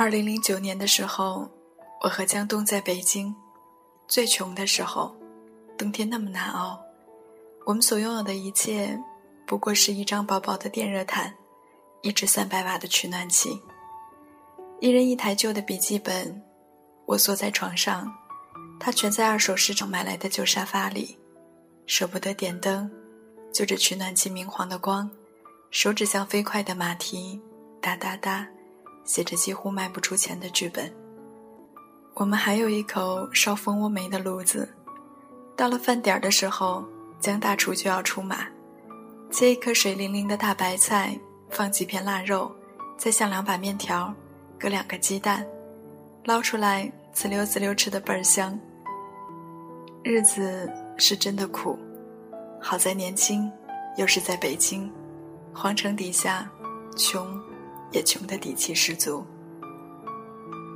二零零九年的时候，我和江东在北京，最穷的时候，冬天那么难熬，我们所拥有的一切，不过是一张薄薄的电热毯，一只三百瓦的取暖器，一人一台旧的笔记本，我坐在床上，他蜷在二手市场买来的旧沙发里，舍不得点灯，就着取暖器明黄的光，手指像飞快的马蹄，哒哒哒。写着几乎卖不出钱的剧本。我们还有一口烧蜂窝煤的炉子。到了饭点儿的时候，江大厨就要出马，切一颗水灵灵的大白菜，放几片腊肉，再下两把面条，搁两个鸡蛋，捞出来滋溜滋溜吃的倍儿香。日子是真的苦，好在年轻，又是在北京，皇城底下，穷。也穷得底气十足。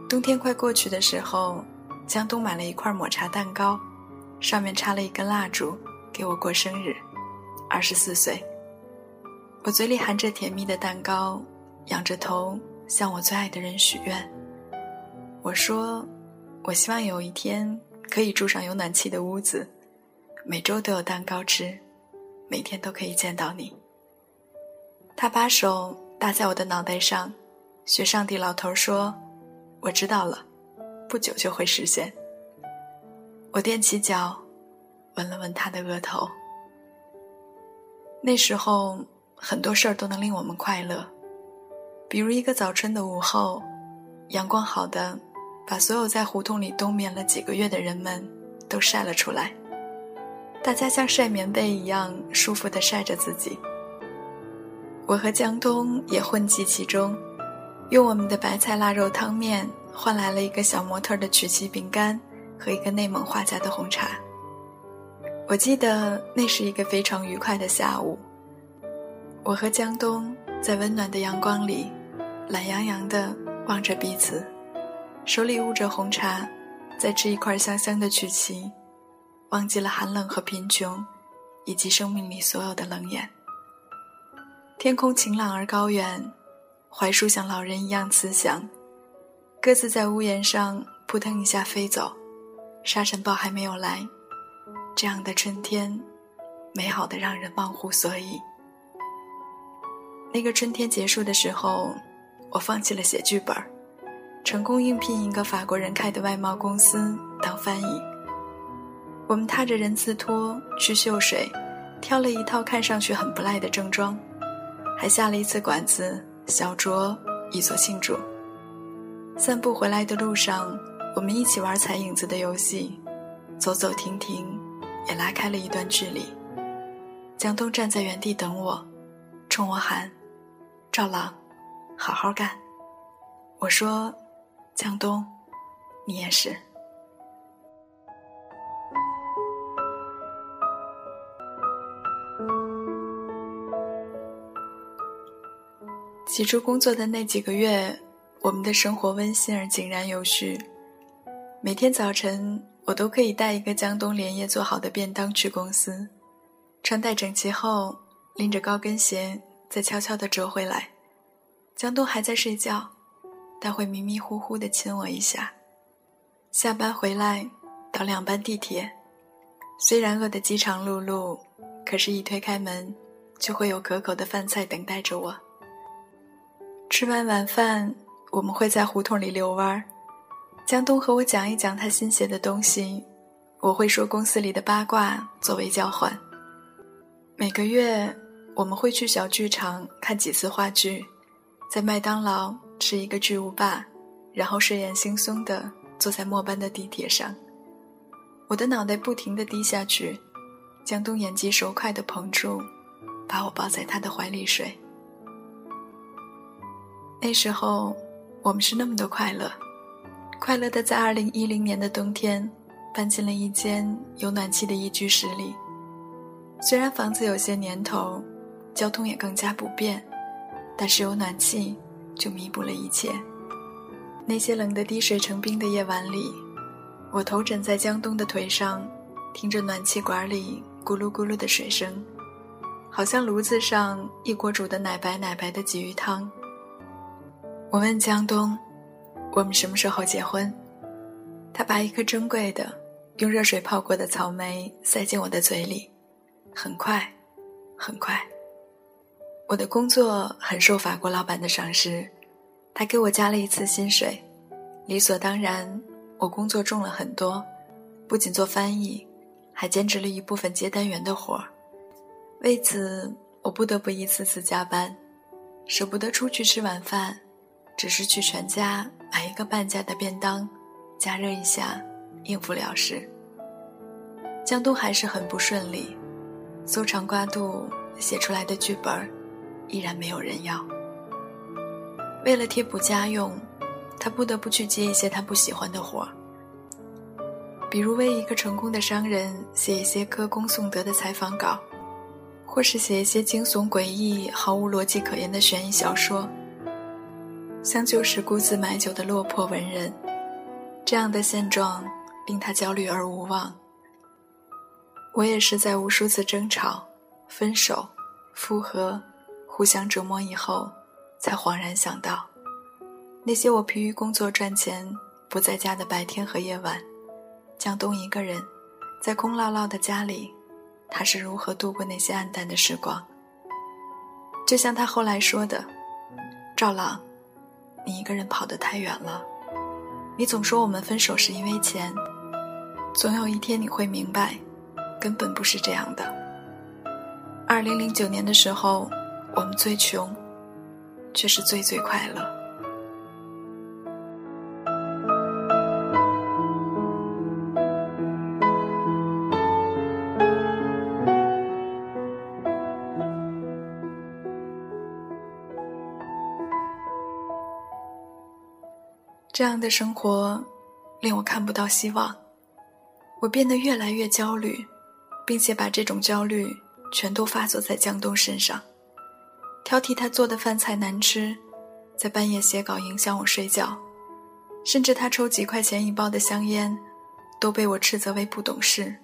冬天快过去的时候，江东买了一块抹茶蛋糕，上面插了一根蜡烛，给我过生日，二十四岁。我嘴里含着甜蜜的蛋糕，仰着头向我最爱的人许愿。我说：“我希望有一天可以住上有暖气的屋子，每周都有蛋糕吃，每天都可以见到你。”他把手。搭在我的脑袋上，学上帝老头说：“我知道了，不久就会实现。”我踮起脚，闻了闻他的额头。那时候很多事儿都能令我们快乐，比如一个早春的午后，阳光好的，把所有在胡同里冬眠了几个月的人们都晒了出来，大家像晒棉被一样舒服地晒着自己。我和江东也混迹其中，用我们的白菜腊肉汤面换来了一个小模特的曲奇饼干和一个内蒙画家的红茶。我记得那是一个非常愉快的下午，我和江东在温暖的阳光里，懒洋洋地望着彼此，手里捂着红茶，在吃一块香香的曲奇，忘记了寒冷和贫穷，以及生命里所有的冷眼。天空晴朗而高远，槐树像老人一样慈祥，鸽子在屋檐上扑腾一下飞走，沙尘暴还没有来，这样的春天，美好的让人忘乎所以。那个春天结束的时候，我放弃了写剧本，成功应聘一个法国人开的外贸公司当翻译。我们踏着人字拖去秀水，挑了一套看上去很不赖的正装。还下了一次馆子，小酌以作庆祝。散步回来的路上，我们一起玩踩影子的游戏，走走停停，也拉开了一段距离。江东站在原地等我，冲我喊：“赵朗，好好干。”我说：“江东，你也是。”起初工作的那几个月，我们的生活温馨而井然有序。每天早晨，我都可以带一个江东连夜做好的便当去公司，穿戴整齐后，拎着高跟鞋再悄悄地折回来。江东还在睡觉，他会迷迷糊糊地亲我一下。下班回来，倒两班地铁，虽然饿得饥肠辘辘，可是，一推开门，就会有可口的饭菜等待着我。吃完晚饭，我们会在胡同里遛弯儿。江东和我讲一讲他新写的东西，我会说公司里的八卦作为交换。每个月，我们会去小剧场看几次话剧，在麦当劳吃一个巨无霸，然后睡眼惺忪地坐在末班的地铁上。我的脑袋不停地低下去，江东眼疾手快地捧住，把我抱在他的怀里睡。那时候，我们是那么的快乐，快乐的在二零一零年的冬天，搬进了一间有暖气的一居室里。虽然房子有些年头，交通也更加不便，但是有暖气就弥补了一切。那些冷得滴水成冰的夜晚里，我头枕在江东的腿上，听着暖气管里咕噜咕噜的水声，好像炉子上一锅煮的奶白奶白的鲫鱼汤。我问江东：“我们什么时候结婚。他把一颗珍贵的、用热水泡过的草莓塞进我的嘴里，很快，很快。我的工作很受法国老板的赏识，他给我加了一次薪水，理所当然，我工作重了很多，不仅做翻译，还兼职了一部分接单员的活儿。为此，我不得不一次次加班，舍不得出去吃晚饭，只是去全家买一个半价的便当，加热一下，应付了事。江东还是很不顺利，搜肠刮肚写出来的剧本儿。依然没有人要。为了贴补家用，他不得不去接一些他不喜欢的活儿，比如为一个成功的商人写一些歌功颂德的采访稿，或是写一些惊悚诡异、毫无逻辑可言的悬疑小说。像旧时孤自买酒的落魄文人，这样的现状令他焦虑而无望。我也是在无数次争吵、分手、复合。互相折磨以后，才恍然想到，那些我疲于工作赚钱不在家的白天和夜晚，江东一个人，在空落落的家里，他是如何度过那些暗淡的时光？就像他后来说的：“赵朗，你一个人跑得太远了，你总说我们分手是因为钱，总有一天你会明白，根本不是这样的。”二零零九年的时候。我们最穷，却是最最快乐。这样的生活令我看不到希望，我变得越来越焦虑，并且把这种焦虑全都发作在江东身上。挑剔他做的饭菜难吃，在半夜写稿影响我睡觉，甚至他抽几块钱一包的香烟，都被我斥责为不懂事。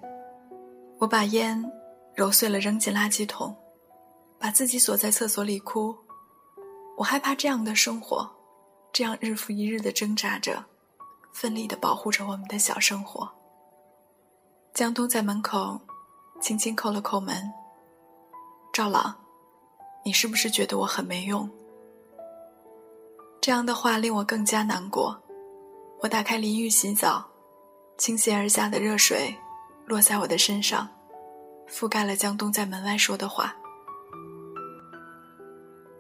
我把烟揉碎了扔进垃圾桶，把自己锁在厕所里哭。我害怕这样的生活，这样日复一日的挣扎着，奋力的保护着我们的小生活。江东在门口轻轻叩了叩门，赵朗。你是不是觉得我很没用？这样的话令我更加难过。我打开淋浴洗澡，倾泻而下的热水落在我的身上，覆盖了江东在门外说的话。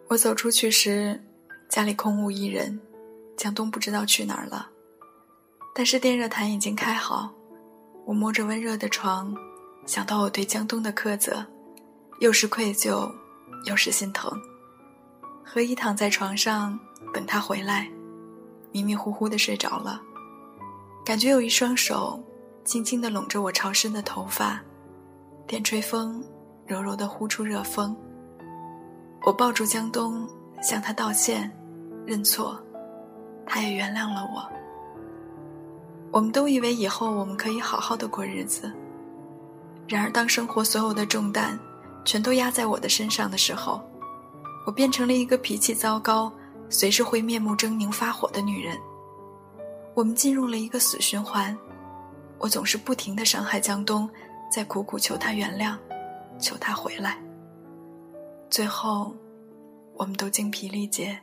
我走出去时，家里空无一人，江东不知道去哪儿了。但是电热毯已经开好，我摸着温热的床，想到我对江东的苛责，又是愧疚。又是心疼，何以躺在床上等他回来，迷迷糊糊的睡着了，感觉有一双手轻轻的拢着我潮湿的头发，电吹风柔柔的呼出热风。我抱住江东，向他道歉，认错，他也原谅了我。我们都以为以后我们可以好好的过日子，然而当生活所有的重担。全都压在我的身上的时候，我变成了一个脾气糟糕、随时会面目狰狞发火的女人。我们进入了一个死循环，我总是不停的伤害江东，在苦苦求他原谅，求他回来。最后，我们都精疲力竭。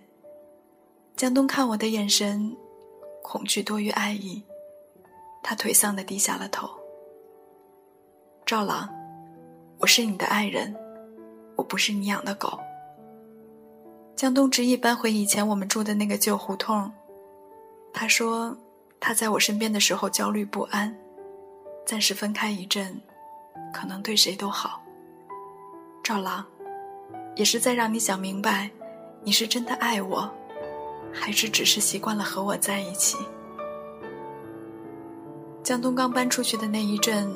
江东看我的眼神，恐惧多于爱意，他颓丧的低下了头。赵朗。我是你的爱人，我不是你养的狗。江东执意搬回以前我们住的那个旧胡同。他说，他在我身边的时候焦虑不安，暂时分开一阵，可能对谁都好。赵郎，也是在让你想明白，你是真的爱我，还是只是习惯了和我在一起。江东刚搬出去的那一阵。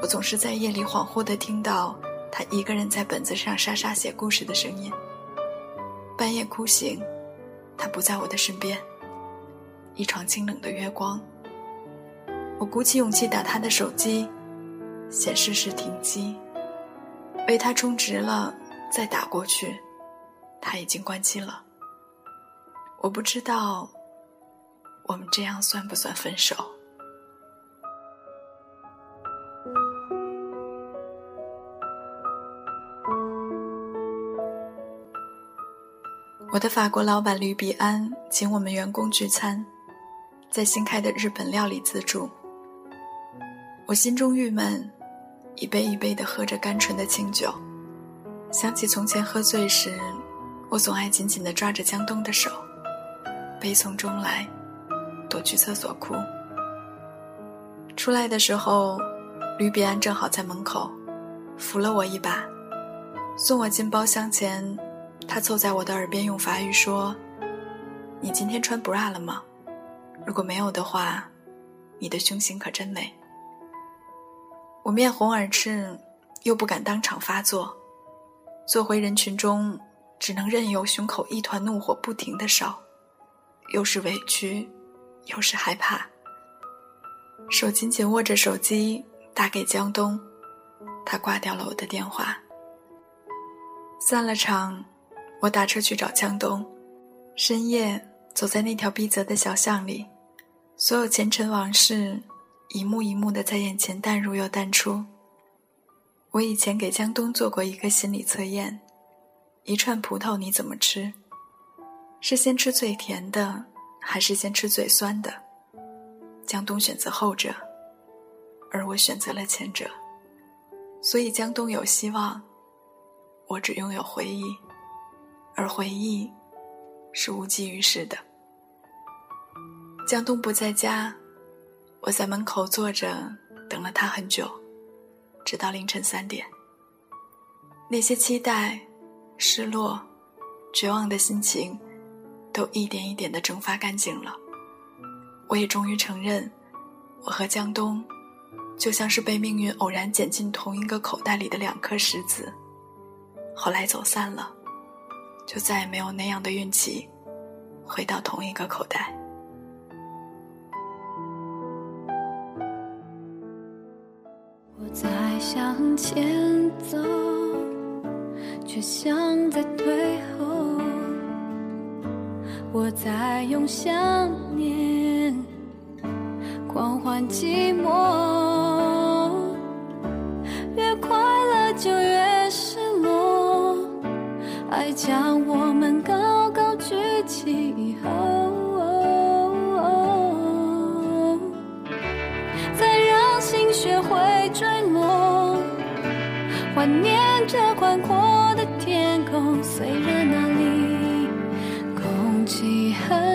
我总是在夜里恍惚地听到他一个人在本子上沙沙写故事的声音。半夜哭醒，他不在我的身边。一床清冷的月光。我鼓起勇气打他的手机，显示是停机。为他充值了，再打过去，他已经关机了。我不知道我们这样算不算分手？我的法国老板吕比安请我们员工聚餐，在新开的日本料理自助。我心中郁闷，一杯一杯的喝着甘醇的清酒，想起从前喝醉时，我总爱紧紧的抓着江东的手，悲从中来，躲去厕所哭。出来的时候，吕比安正好在门口，扶了我一把，送我进包厢前。他凑在我的耳边用法语说：“你今天穿 bra 了吗？如果没有的话，你的胸型可真美。”我面红耳赤，又不敢当场发作，坐回人群中，只能任由胸口一团怒火不停的烧，又是委屈，又是害怕。手紧紧握着手机，打给江东，他挂掉了我的电话。散了场。我打车去找江东，深夜走在那条逼仄的小巷里，所有前尘往事一幕一幕的在眼前淡入又淡出。我以前给江东做过一个心理测验：一串葡萄你怎么吃？是先吃最甜的，还是先吃最酸的？江东选择后者，而我选择了前者，所以江东有希望，我只拥有回忆。而回忆，是无济于事的。江东不在家，我在门口坐着等了他很久，直到凌晨三点。那些期待、失落、绝望的心情，都一点一点的蒸发干净了。我也终于承认，我和江东，就像是被命运偶然捡进同一个口袋里的两颗石子，后来走散了。就再也没有那样的运气，回到同一个口袋。我在向前走，却像在退后。我在用想念狂欢寂寞。越快乐就越失落。爱将我们高高举起。以后再让心学会坠落怀念着宽阔的天空虽然那里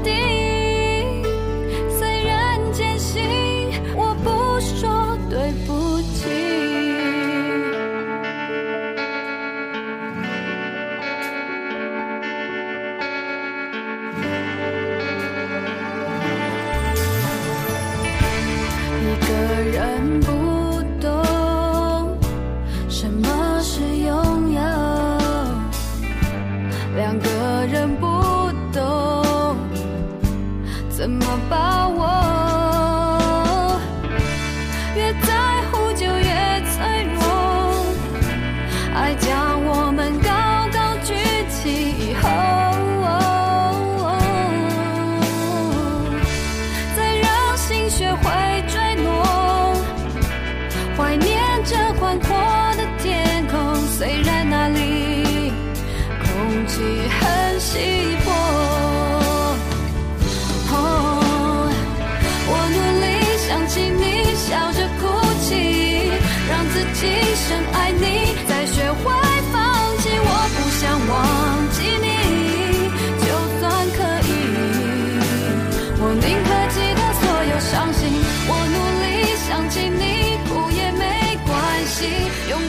ti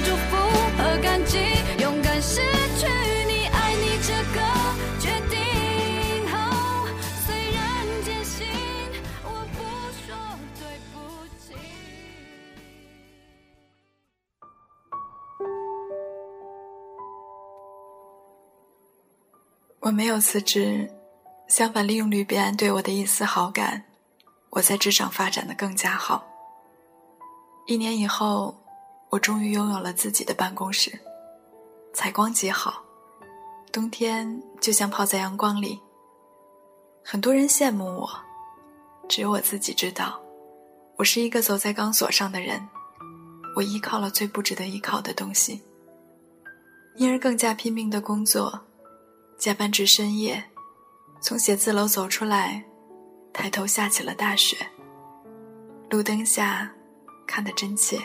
祝福和感激，勇敢失去你，爱你这个决定。虽然坚信我不说对不起。我没有辞职，相反，利用吕彼对我的一丝好感，我在职场发展的更加好。一年以后，我终于拥有了自己的办公室，采光极好，冬天就像泡在阳光里。很多人羡慕我，只有我自己知道，我是一个走在钢索上的人，我依靠了最不值得依靠的东西，因而更加拼命的工作。加班至深夜，从写字楼走出来，抬头下起了大雪。路灯下，看得真切。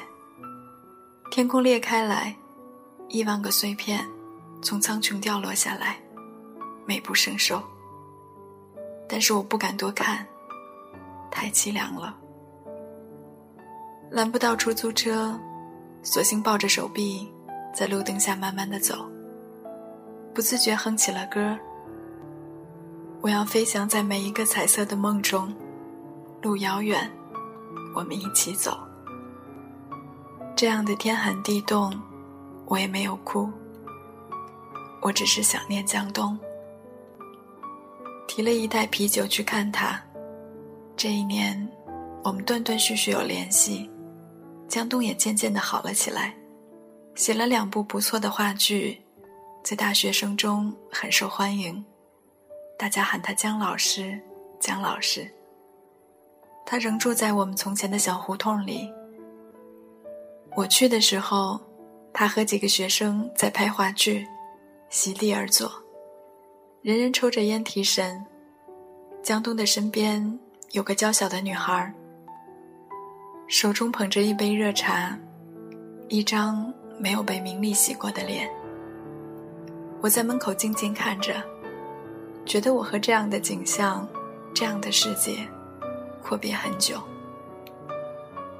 天空裂开来，亿万个碎片从苍穹掉落下来，美不胜收。但是我不敢多看，太凄凉了。拦不到出租车，索性抱着手臂，在路灯下慢慢的走。不自觉哼起了歌。我要飞翔在每一个彩色的梦中，路遥远，我们一起走。这样的天寒地冻，我也没有哭。我只是想念江东，提了一袋啤酒去看他。这一年，我们断断续续有联系，江东也渐渐的好了起来，写了两部不错的话剧。在大学生中很受欢迎，大家喊他姜老师。姜老师，他仍住在我们从前的小胡同里。我去的时候，他和几个学生在拍话剧，席地而坐，人人抽着烟提神。江东的身边有个娇小的女孩，手中捧着一杯热茶，一张没有被名利洗过的脸。我在门口静静看着，觉得我和这样的景象、这样的世界阔别很久。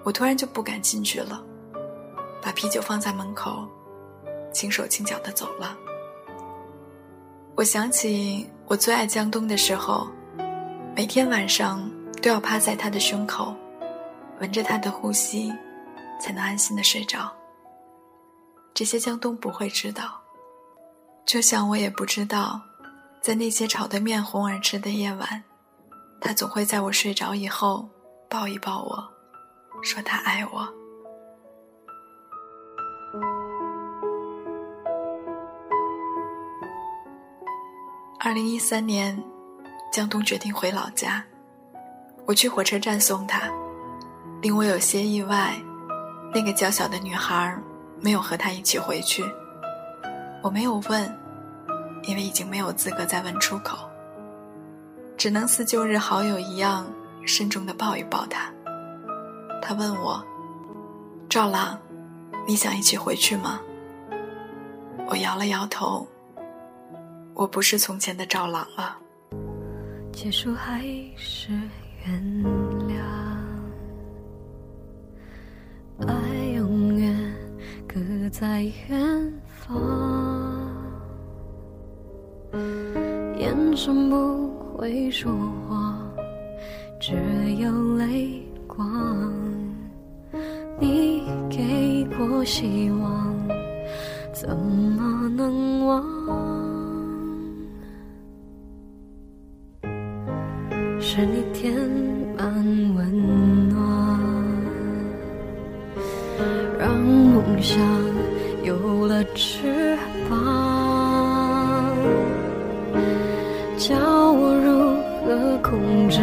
我突然就不敢进去了，把啤酒放在门口，轻手轻脚的走了。我想起我最爱江东的时候，每天晚上都要趴在他的胸口，闻着他的呼吸，才能安心的睡着。这些江东不会知道。就像我也不知道，在那些吵得面红耳赤的夜晚，他总会在我睡着以后抱一抱我，说他爱我。二零一三年，江东决定回老家，我去火车站送他，令我有些意外，那个娇小的女孩没有和他一起回去。我没有问，因为已经没有资格再问出口，只能似旧日好友一样慎重的抱一抱他。他问我：“赵朗，你想一起回去吗？”我摇了摇头。我不是从前的赵朗了。结束还是原谅？爱永远搁在远方。眼神不会说话，只有泪光。你给过希望，怎么能忘？是你填满温暖，让梦想有了翅膀。教我如何控制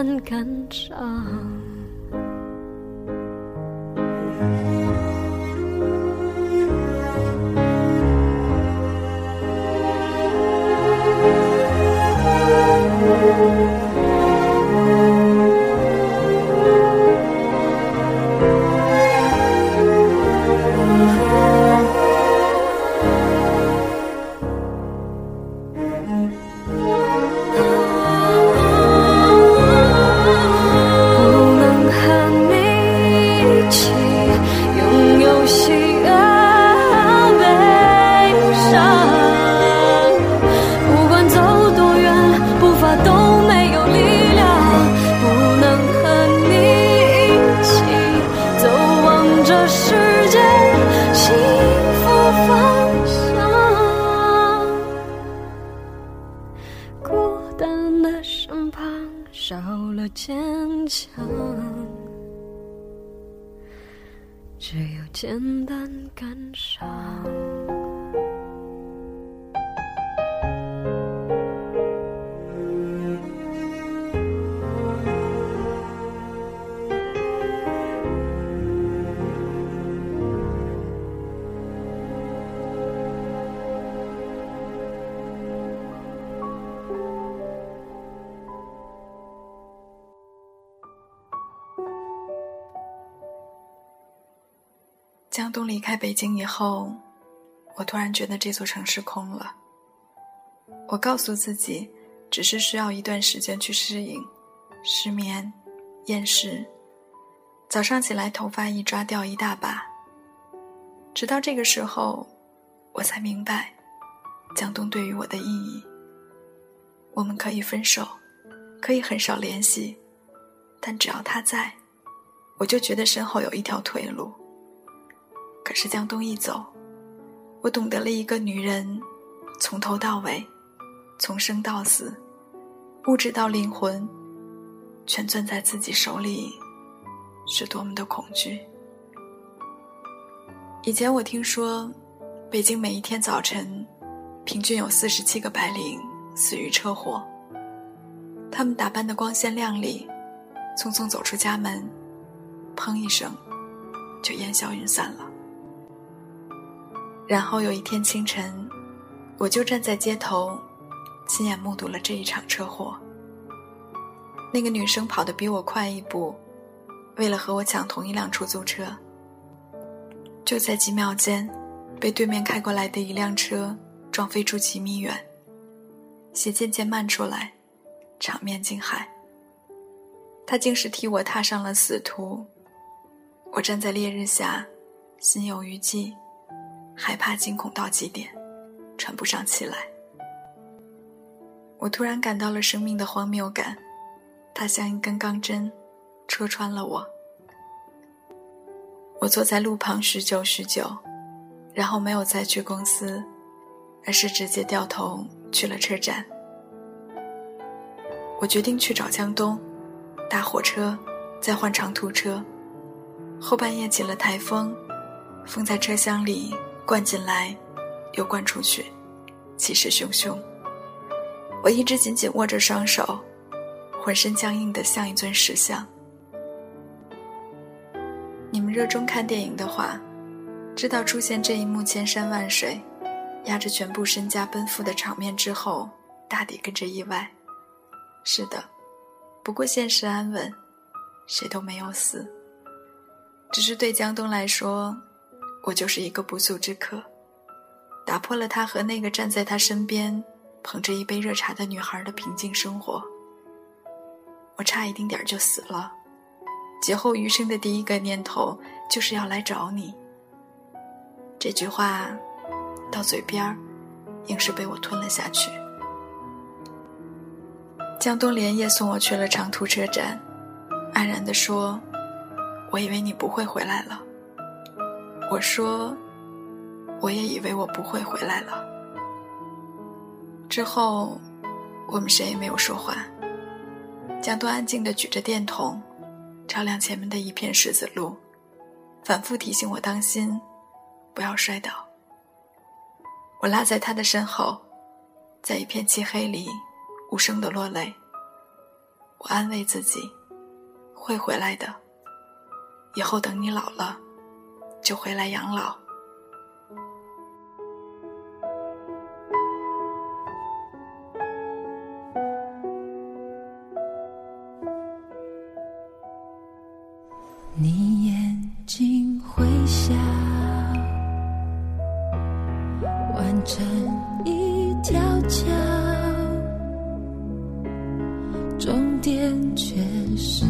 难感伤。只有。简单感伤。离开北京以后，我突然觉得这座城市空了。我告诉自己，只是需要一段时间去适应，失眠、厌世，早上起来头发一抓掉一大把。直到这个时候，我才明白，江东对于我的意义。我们可以分手，可以很少联系，但只要他在，我就觉得身后有一条退路。可是江东一走，我懂得了一个女人，从头到尾，从生到死，物质到灵魂，全攥在自己手里，是多么的恐惧。以前我听说，北京每一天早晨，平均有四十七个白领死于车祸。他们打扮的光鲜亮丽，匆匆走出家门，砰一声，就烟消云散了。然后有一天清晨，我就站在街头，亲眼目睹了这一场车祸。那个女生跑得比我快一步，为了和我抢同一辆出租车，就在几秒间，被对面开过来的一辆车撞飞出几米远，血渐渐漫出来，场面惊骇。他竟是替我踏上了死途，我站在烈日下，心有余悸。害怕、惊恐到极点，喘不上气来。我突然感到了生命的荒谬感，它像一根钢针，戳穿了我。我坐在路旁许久许久，然后没有再去公司，而是直接掉头去了车站。我决定去找江东，搭火车，再换长途车。后半夜起了台风，风在车厢里。灌进来，又灌出去，气势汹汹。我一直紧紧握着双手，浑身僵硬的像一尊石像。你们热衷看电影的话，知道出现这一幕千山万水，压着全部身家奔赴的场面之后，大抵跟着意外。是的，不过现实安稳，谁都没有死。只是对江东来说，我就是一个不速之客，打破了他和那个站在他身边、捧着一杯热茶的女孩的平静生活。我差一丁点儿就死了，劫后余生的第一个念头就是要来找你。这句话到嘴边儿，硬是被我吞了下去。江东连夜送我去了长途车站，黯然地说：“我以为你不会回来了。”我说：“我也以为我不会回来了。”之后，我们谁也没有说话。江东安静地举着电筒，照亮前面的一片石子路，反复提醒我当心，不要摔倒。我拉在他的身后，在一片漆黑里。无声的落泪，我安慰自己，会回来的。以后等你老了，就回来养老。你眼睛会笑，完成一条桥。终点却是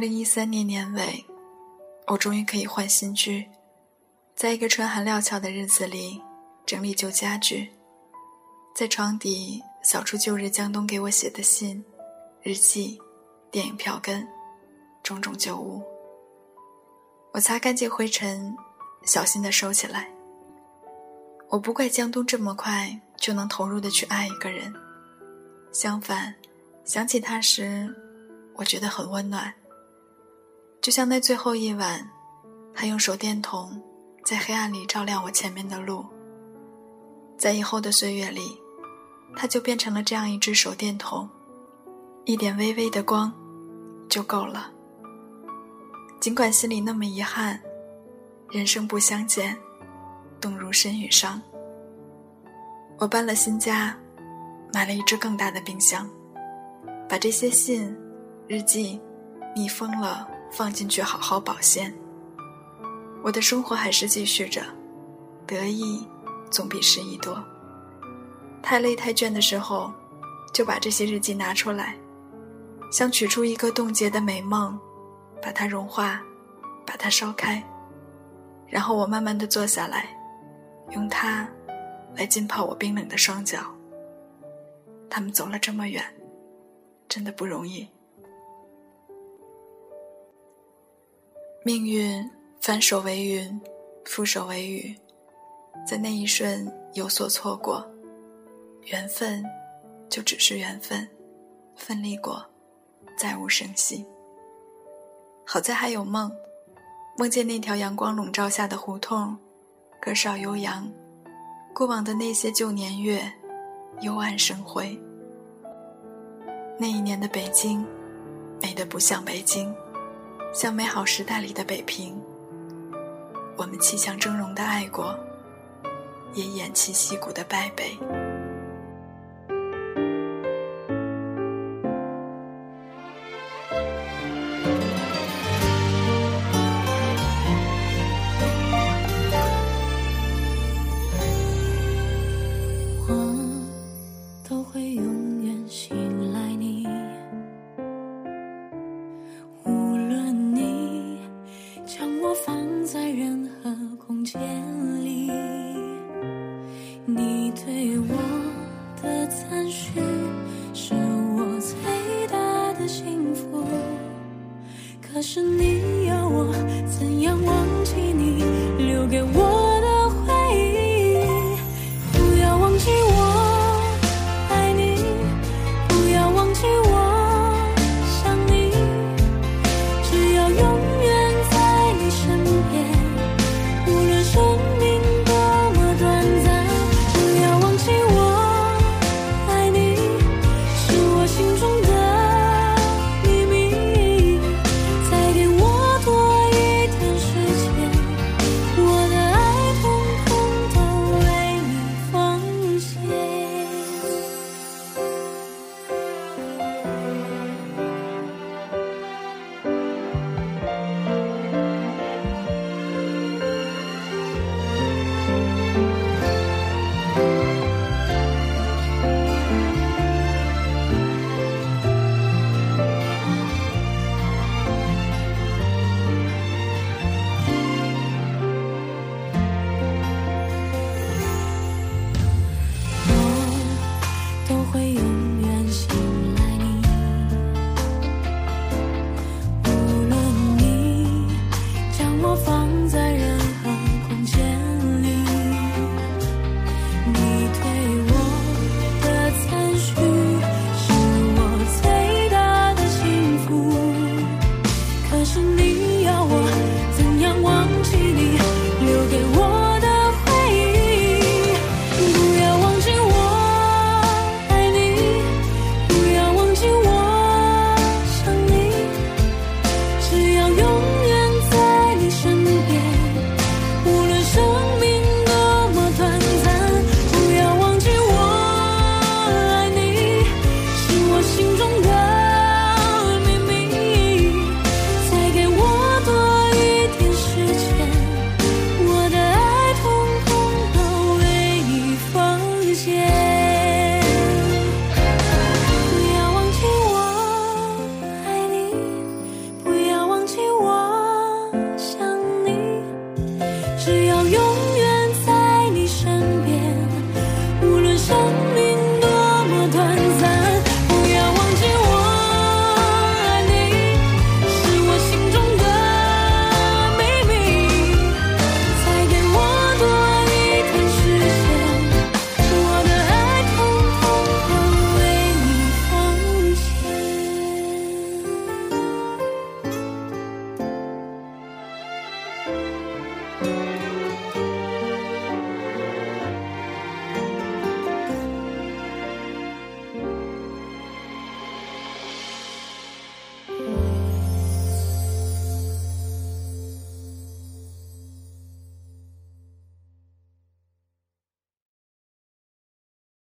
零一三年年尾。我终于可以换新居，在一个春寒料峭的日子里整理旧家具，在床底扫出旧日江东给我写的信、日记、电影票根，种种旧物。我擦干净灰尘，小心地收起来。我不怪江东这么快就能投入的去爱一个人，相反，想起他时，我觉得很温暖。就像那最后一晚，他用手电筒在黑暗里照亮我前面的路。在以后的岁月里，他就变成了这样一只手电筒，一点微微的光就够了。尽管心里那么遗憾，人生不相见，动如身与伤。我搬了新家，买了一只更大的冰箱，把这些信、日记密封了。放进去好好保鲜。我的生活还是继续着，得意总比失意多。太累太倦的时候，就把这些日记拿出来，像取出一个冻结的美梦，把它融化，把它烧开，然后我慢慢的坐下来，用它来浸泡我冰冷的双脚。他们走了这么远，真的不容易。命运翻手为云，覆手为雨，在那一瞬有所错过，缘分就只是缘分，奋力过，再无声息。好在还有梦，梦见那条阳光笼罩下的胡同，歌哨悠扬，过往的那些旧年月，幽暗生辉。那一年的北京，美得不像北京，像美好时代里的北平。我们气象峥嵘的爱国，也偃旗息鼓的败北。是我最大的幸福？可是你要我怎样忘记你留给我？